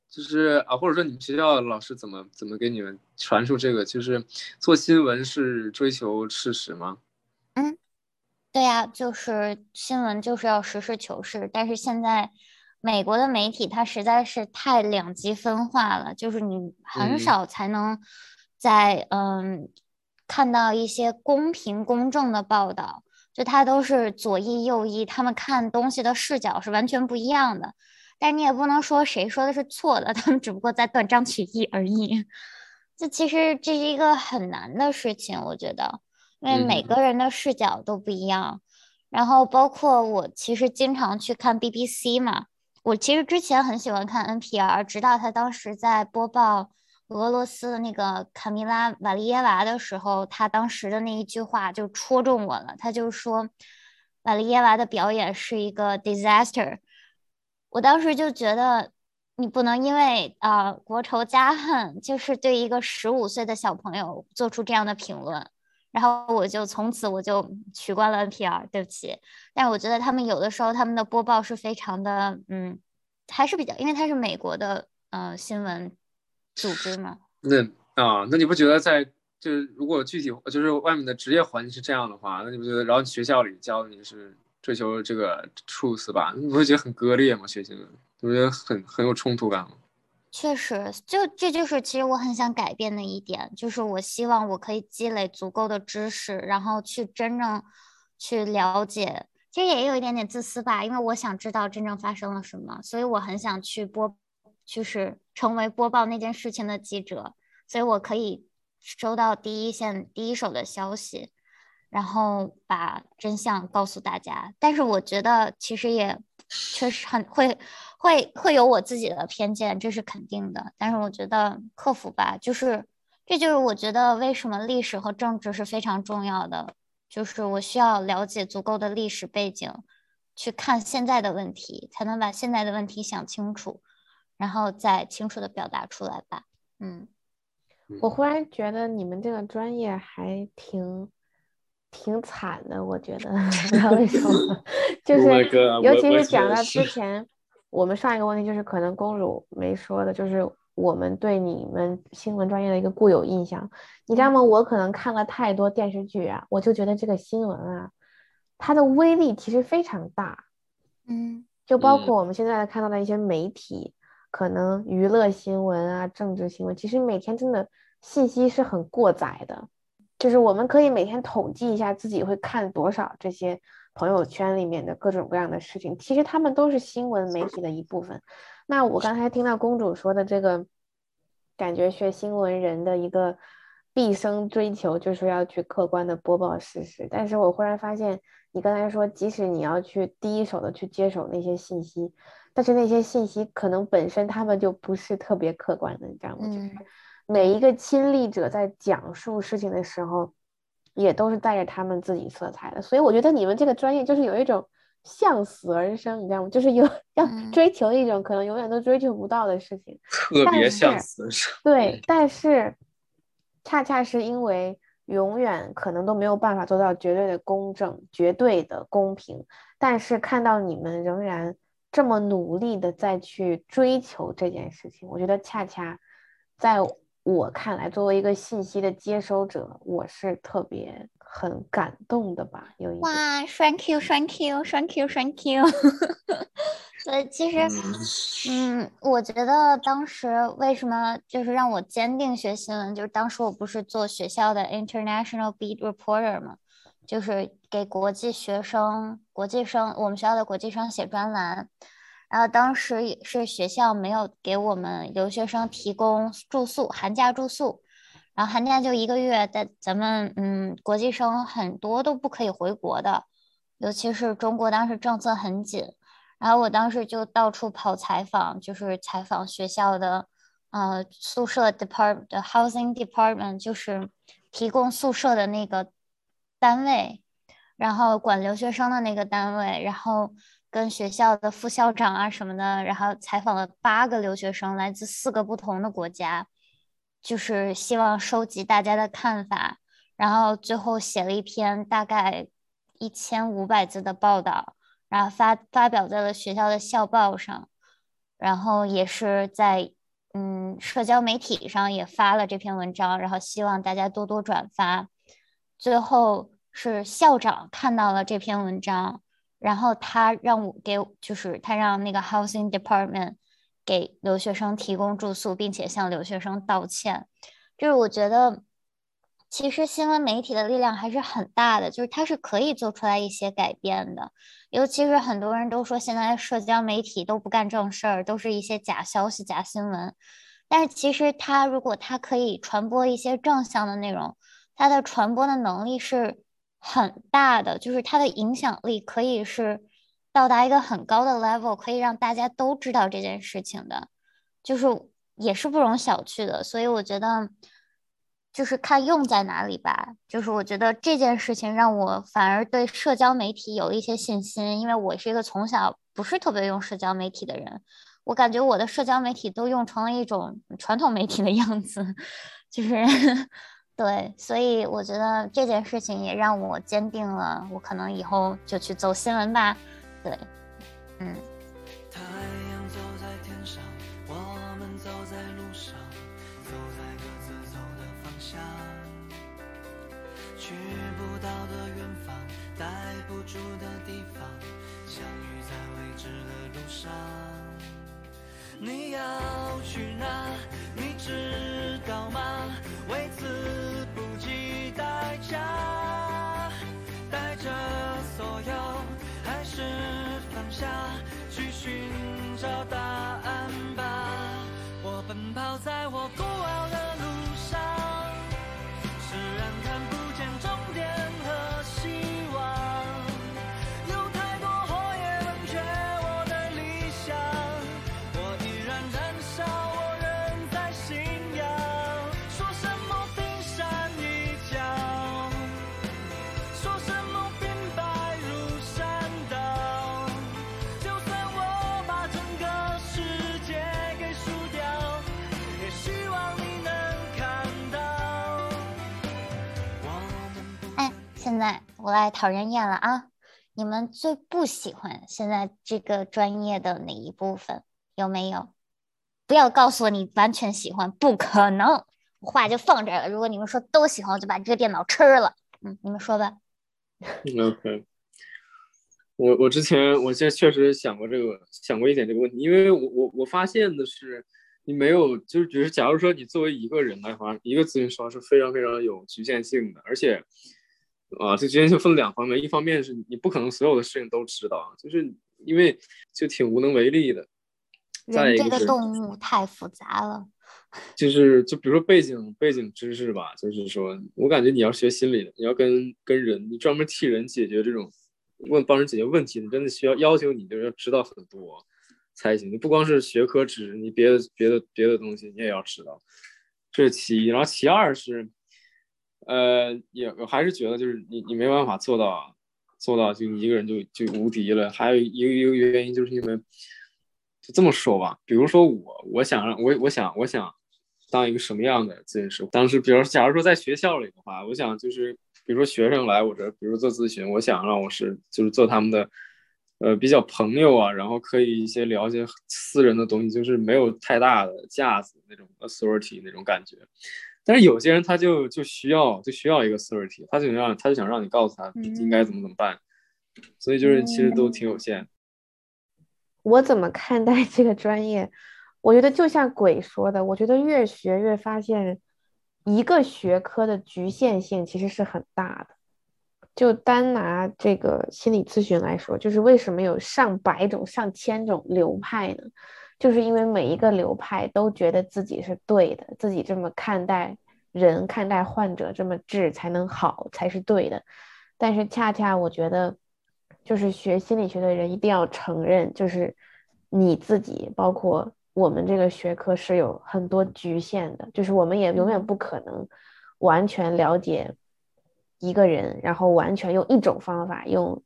就是啊，或者说你们学校老师怎么怎么给你们传授这个？就是做新闻是追求事实吗？
嗯，对呀，就是新闻就是要实事求是。但是现在美国的媒体它实在是太两极分化了，就是你很少才能在嗯看到一些公平公正的报道。就它都是左翼右翼，他们看东西的视角是完全不一样的。但你也不能说谁说的是错的，他们只不过在断章取义而已。这其实这是一个很难的事情，我觉得，因为每个人的视角都不一样。然后包括我，其实经常去看 BBC 嘛。我其实之前很喜欢看 NPR，直到他当时在播报。俄罗斯的那个卡米拉·瓦利耶娃的时候，他当时的那一句话就戳中我了。他就说，瓦利耶娃的表演是一个 disaster。我当时就觉得，你不能因为啊国仇家恨，就是对一个十五岁的小朋友做出这样的评论。然后我就从此我就取关了 NPR，对不起。但我觉得他们有的时候他们的播报是非常的，嗯，还是比较，因为它是美国的，呃，新闻。组织嘛？那
啊，那你不觉得在就是如果具体就是外面的职业环境是这样的话，那你不觉得？然后学校里教的你是追求这个 truth 吧？你不会觉得很割裂吗？学习你不觉得很很有冲突感吗？
确实，就这就是其实我很想改变的一点，就是我希望我可以积累足够的知识，然后去真正去了解。其实也有一点点自私吧，因为我想知道真正发生了什么，所以我很想去播。就是成为播报那件事情的记者，所以我可以收到第一线、第一手的消息，然后把真相告诉大家。但是我觉得其实也确实很会会会有我自己的偏见，这是肯定的。但是我觉得克服吧，就是这就是我觉得为什么历史和政治是非常重要的，就是我需要了解足够的历史背景，去看现在的问题，才能把现在的问题想清楚。然后再清楚的表达出来吧。嗯，
我忽然觉得你们这个专业还挺挺惨的。我觉得 不知道为什么，就是尤其是讲到之前，我们上一个问题就是可能公主没说的，就是我们对你们新闻专业的一个固有印象。你知道吗？我可能看了太多电视剧啊，我就觉得这个新闻啊，它的威力其实非常大。
嗯，
就包括我们现在看到的一些媒体。可能娱乐新闻啊，政治新闻，其实每天真的信息是很过载的。就是我们可以每天统计一下自己会看多少这些朋友圈里面的各种各样的事情，其实他们都是新闻媒体的一部分。那我刚才听到公主说的这个，感觉学新闻人的一个毕生追求就是要去客观的播报事实。但是我忽然发现，你刚才说，即使你要去第一手的去接手那些信息。但是那些信息可能本身他们就不是特别客观的，你知道吗？就是每一个亲历者在讲述事情的时候，也都是带着他们自己色彩的。所以我觉得你们这个专业就是有一种向死而生，你知道吗？就是有要追求一种可能永远都追求不到的事情，
特别向死而生。
对，但是恰恰是因为永远可能都没有办法做到绝对的公正、绝对的公平，但是看到你们仍然。这么努力的再去追求这件事情，我觉得恰恰在我看来，作为一个信息的接收者，我是特别很感动的吧？有一点
哇，thank you，thank you，thank you，thank you。对，其实，嗯，我觉得当时为什么就是让我坚定学新闻，就是当时我不是做学校的 international beat reporter 嘛，就是给国际学生、国际生，我们学校的国际生写专栏。然后当时也是学校没有给我们留学生提供住宿，寒假住宿，然后寒假就一个月，在咱们嗯，国际生很多都不可以回国的，尤其是中国当时政策很紧。然后我当时就到处跑采访，就是采访学校的呃宿舍 department housing department，就是提供宿舍的那个单位，然后管留学生的那个单位，然后。跟学校的副校长啊什么的，然后采访了八个留学生，来自四个不同的国家，就是希望收集大家的看法，然后最后写了一篇大概一千五百字的报道，然后发发表在了学校的校报上，然后也是在嗯社交媒体上也发了这篇文章，然后希望大家多多转发。最后是校长看到了这篇文章。然后他让我给，就是他让那个 housing department 给留学生提供住宿，并且向留学生道歉。就是我觉得，其实新闻媒体的力量还是很大的，就是它是可以做出来一些改变的。尤其是很多人都说现在社交媒体都不干正事儿，都是一些假消息、假新闻。但是其实它如果它可以传播一些正向的内容，它的传播的能力是。很大的，就是它的影响力可以是到达一个很高的 level，可以让大家都知道这件事情的，就是也是不容小觑的。所以我觉得，就是看用在哪里吧。就是我觉得这件事情让我反而对社交媒体有一些信心，因为我是一个从小不是特别用社交媒体的人，我感觉我的社交媒体都用成了一种传统媒体的样子，就是。对，所以我觉得这件事情也让我坚定了，我可能以后就去走新闻吧。对，嗯。太阳走在天上，我们走在路上，走在各自走的方向。去不到的远方，待不住的地方，相遇在未知的路上。你要去哪？你知道吗？为此下，带着所有，还是放下，去寻找答案。我来讨人厌了啊！你们最不喜欢现在这个专业的哪一部分？有没有？不要告诉我你完全喜欢，不可能！我话就放这儿了。如果你们说都喜欢，我就把这个电脑吃了。嗯，你们说吧。
OK，我我之前我现在确实想过这个，想过一点这个问题，因为我我我发现的是，你没有就是，只是假如说你作为一个人来话，一个咨询师是非常非常有局限性的，而且。啊，这之间就分两方面，一方面是你不可能所有的事情都知道，就是因为就挺无能为力的。
人这个动物太复杂了。
就是就比如说背景背景知识吧，就是说我感觉你要学心理的，你要跟跟人，你专门替人解决这种问帮人解决问题，你真的需要要求你就是要知道很多才行。你不光是学科知识，你别的别的别的东西你也要知道。这是其一，然后其二是。呃，也我还是觉得就是你你没办法做到做到就你一个人就就无敌了。还有一个一个原因就是因为就这么说吧，比如说我我想让我我想我想当一个什么样的咨询师？当时比如假如说在学校里的话，我想就是比如说学生来我这，比如做咨询，我想让我是就是做他们的
呃比较朋友啊，然后可以一些了解私人的东西，就是没有太大的架子那种 authority 那种感觉。但是有些人他就就需要就需要一个 authority，他就想让他就想让你告诉他应该怎么怎么办，所以就是其实都挺有限。
我怎么看待这个专业？我觉得就像鬼说的，我觉得越学越发现，一个学科的局限性其实是很大的。就单拿这个心理咨询来说，就是为什么有上百种、上千种流派呢？就是因为每一个流派都觉得自己是对的，自己这么看待人、看待患者这么治才能好，才是对的。但是恰恰我觉得，就是学心理学的人一定要承认，就是你自己，包括我们这个学科是有很多局限的，就是我们也永远不可能完全了解。一个人，然后完全用一种方法，用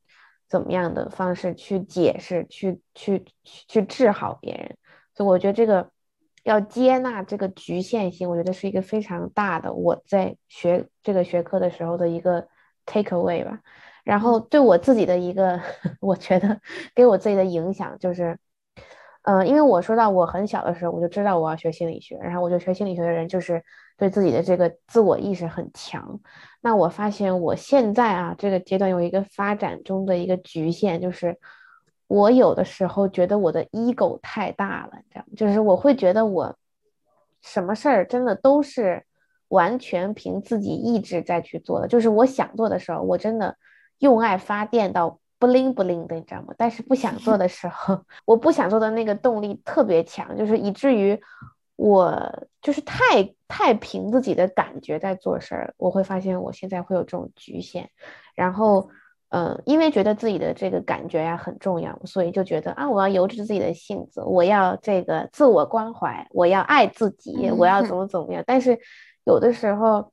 怎么样的方式去解释，去去去治好别人。所以我觉得这个要接纳这个局限性，我觉得是一个非常大的我在学这个学科的时候的一个 take away 吧。然后对我自己的一个，我觉得给我自己的影响就是。嗯，因为我说到我很小的时候，我就知道我要学心理学，然后我就学心理学的人就是对自己的这个自我意识很强。那我发现我现在啊这个阶段有一个发展中的一个局限，就是我有的时候觉得我的 ego 太大了，这样就是我会觉得我什么事儿真的都是完全凭自己意志在去做的，就是我想做的时候，我真的用爱发电到。不灵不灵的，你知道吗？但是不想做的时候，我不想做的那个动力特别强，就是以至于我就是太太凭自己的感觉在做事儿。我会发现我现在会有这种局限，然后，嗯，因为觉得自己的这个感觉呀很重要，所以就觉得啊，我要由着自己的性子，我要这个自我关怀，我要爱自己，我要怎么怎么样。但是有的时候。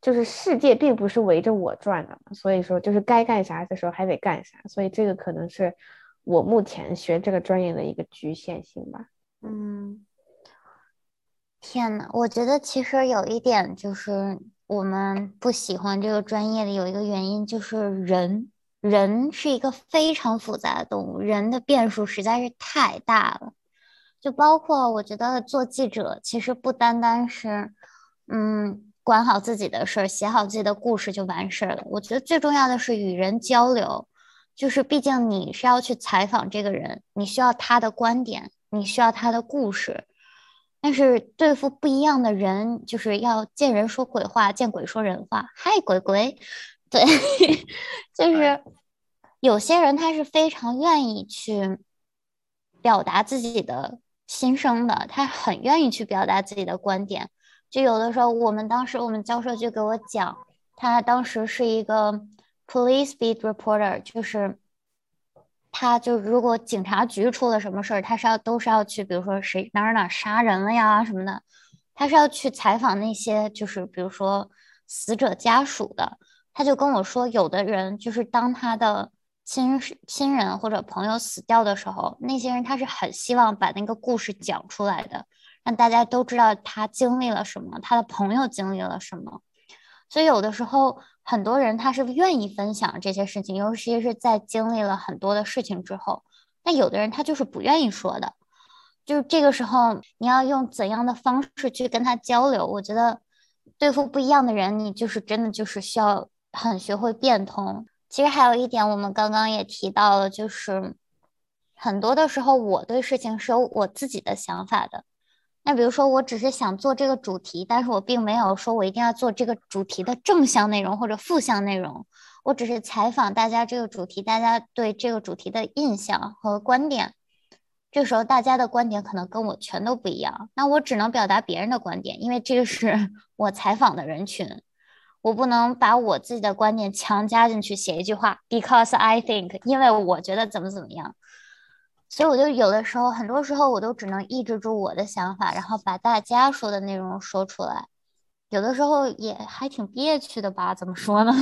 就是世界并不是围着我转的，所以说就是该干啥的时候还得干啥，所以这个可能是我目前学这个专业的一个局限性吧。
嗯，天呐，我觉得其实有一点就是我们不喜欢这个专业的有一个原因就是人，人是一个非常复杂的动物，人的变数实在是太大了，就包括我觉得做记者其实不单单是，嗯。管好自己的事儿，写好自己的故事就完事儿了。我觉得最重要的是与人交流，就是毕竟你是要去采访这个人，你需要他的观点，你需要他的故事。但是对付不一样的人，就是要见人说鬼话，见鬼说人话。嗨，鬼鬼，对，就是有些人他是非常愿意去表达自己的心声的，他很愿意去表达自己的观点。就有的时候，我们当时我们教授就给我讲，他当时是一个 police beat reporter，就是他就如果警察局出了什么事儿，他是要都是要去，比如说谁哪儿哪儿杀人了呀什么的，他是要去采访那些就是比如说死者家属的。他就跟我说，有的人就是当他的亲亲人或者朋友死掉的时候，那些人他是很希望把那个故事讲出来的。让大家都知道他经历了什么，他的朋友经历了什么，所以有的时候很多人他是愿意分享这些事情，尤其是在经历了很多的事情之后。但有的人他就是不愿意说的，就是这个时候你要用怎样的方式去跟他交流？我觉得对付不一样的人，你就是真的就是需要很学会变通。其实还有一点，我们刚刚也提到了，就是很多的时候我对事情是有我自己的想法的。那比如说，我只是想做这个主题，但是我并没有说我一定要做这个主题的正向内容或者负向内容。我只是采访大家这个主题，大家对这个主题的印象和观点。这时候大家的观点可能跟我全都不一样，那我只能表达别人的观点，因为这个是 我采访的人群，我不能把我自己的观点强加进去，写一句话，because I think，因为我觉得怎么怎么样。所以我就有的时候，很多时候我都只能抑制住我的想法，然后把大家说的内容说出来。有的时候也还挺憋屈的吧？怎么说呢？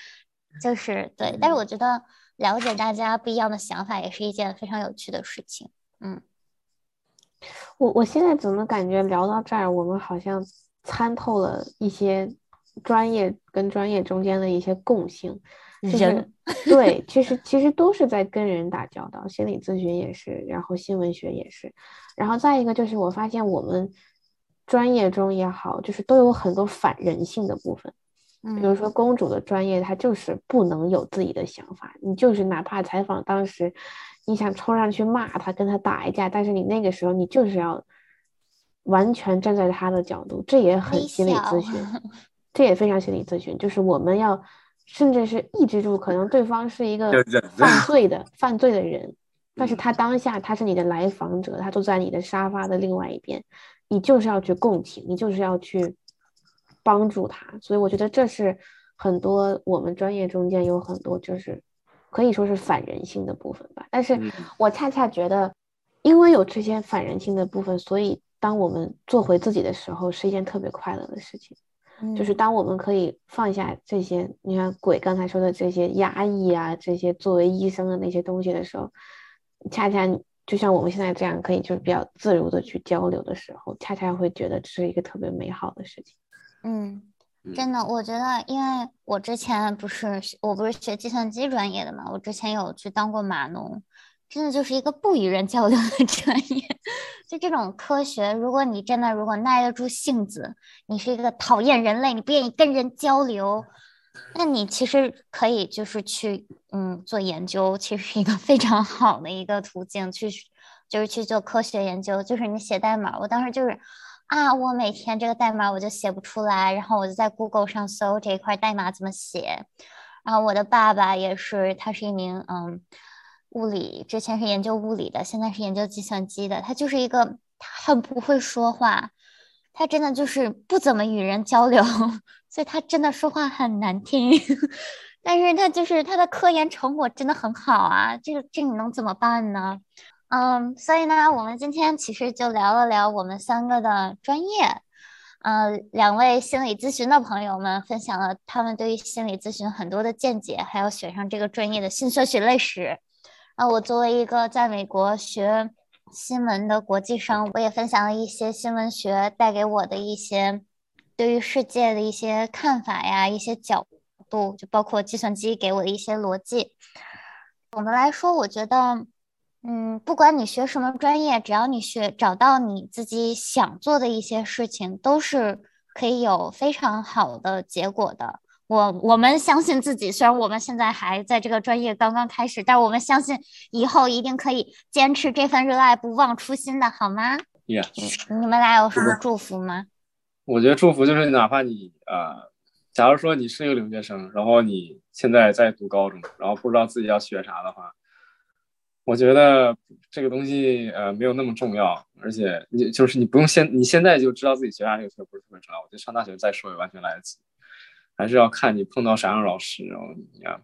就是对，但是我觉得了解大家不一样的想法也是一件非常有趣的事情。嗯，
我我现在怎么感觉聊到这儿，我们好像参透了一些专业跟专业中间的一些共性，就是
人
对，其实 其实都是在跟人打交道，心理咨询也是，然后新闻学也是，然后再一个就是我发现我们专业中也好，就是都有很多反人性的部分。比如
嗯。
说公主的专业，她就是不能有自己的想法，你就是哪怕采访当时，你想冲上去骂她，跟她打一架，但是你那个时候你就是要完全站在她的角度，这也很心理咨询，这也非常心理咨询，就是我们要甚至是抑制住可能对方是一个犯罪的犯罪的人，但是
嗯
他当下他是你的来访者，他坐在你的沙发的另外一边，你就是要去共情，你就是要去帮助他。所以我觉得这是很多我们专业中间有很多就是可以说是反人性的部分吧。但是
嗯
我恰恰觉得，因为有这些反人性的部分，所以当我们做回自己的时候，是一件特别快乐的事情。就是
嗯
当我们可以放下这些，你看鬼刚才说的这些压抑啊，这些作为医生的那些东西的时候，恰恰就像我们现在这样，可以就是比较自如的去交流的时候，恰恰会觉得这是一个特别美好的事情。
嗯，
嗯
真的，我觉得，因为我之前不是我不是学计算机专业的嘛，我之前有去当过码农，真的就是一个不与人交流的专业。就这种科学，如果你真的如果耐得住性子，你是一个讨厌人类，你不愿意跟人交流，那你其实可以就是去嗯做研究，其实是一个非常好的一个途径，去就是去做科学研究，就是你写代码。我当时就是啊，我每天这个代码我就写不出来，然后我就在 Google 上搜这一块代码怎么写。然后我的爸爸也是，他是一名嗯物理，之前是研究物理的，现在是研究计算机的。他就是一个他很不会说话，他真的就是不怎么与人交流，所以他真的说话很难听。但是他就是他的科研成果真的很好啊，这个这你能怎么办呢？嗯，所以呢，我们今天其实就聊了聊我们三个的专业。呃，两位心理咨询的朋友们分享了他们对于心理咨询很多的见解，还有选上这个专业的心酸血泪史。啊，我作为一个在美国学新闻的国际生，我也分享了一些新闻学带给我的一些对于世界的一些看法呀，一些角度，就包括计算机给我的一些逻辑。总的来说，我觉得，嗯，不管你学什么专业，只要你学找到你自己想做的一些事情，都是可以有非常好的结果的。我我们相信自己，虽然我们现在还在这个专业刚刚开始，但我们相信以后一定可以坚持这份热爱，不忘初心的，好吗
？Yeah，
你们俩有什么祝福吗？
我觉得祝福就是哪怕你呃，假如说你是一个留学生，然后你现在在读高中，然后不知道自己要学啥的话，我觉得这个东西呃没有那么重要，而且你就是你不用现你现在就知道自己学啥这个特不是特别重要，我觉得上大学再说也完全来得及，还是要看你碰到啥样老师，然后你呀，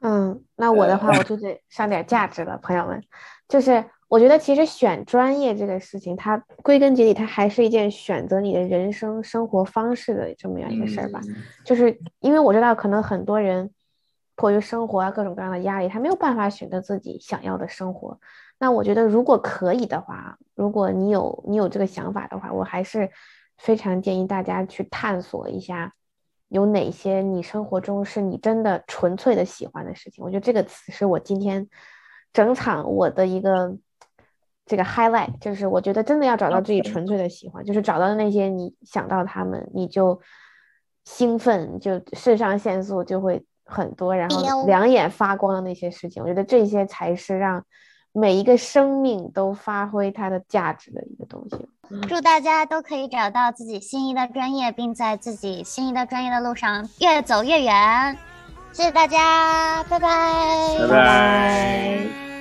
嗯，那我的话我就得上点价值了，朋友们。就是我觉得其实选专业这个事情，它归根结底它还是一件选择你的人生生活方式的这么样一个事儿吧。就是因为我知道可能很多人迫于生活啊各种各样的压力，他没有办法选择自己想要的生活。那我觉得如果可以的话，如果你有你有这个想法的话，我还是非常建议大家去探索一下。有哪些你生活中是你真的纯粹的喜欢的事情？我觉得这个词是我今天整场我的一个这个 highlight，就是我觉得真的要找到自己纯粹的喜欢，就是找到那些你想到他们你就兴奋，就肾上腺素就会很多，然后两眼发光的那些事情，我觉得这些才是让每一个生命都发挥它的价值的一个东西。
祝大家都可以找到自己心仪的专业，并在自己心仪的专业的路上越走越远。谢谢大家，拜拜，
拜拜。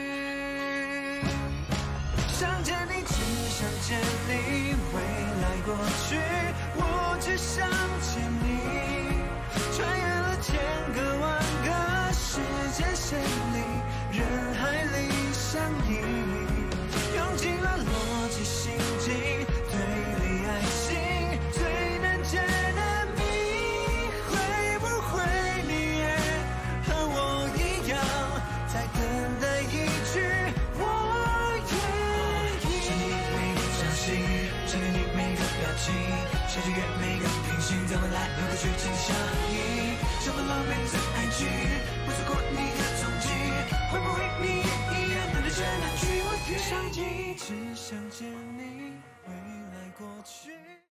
想你，只想见你，未来过去。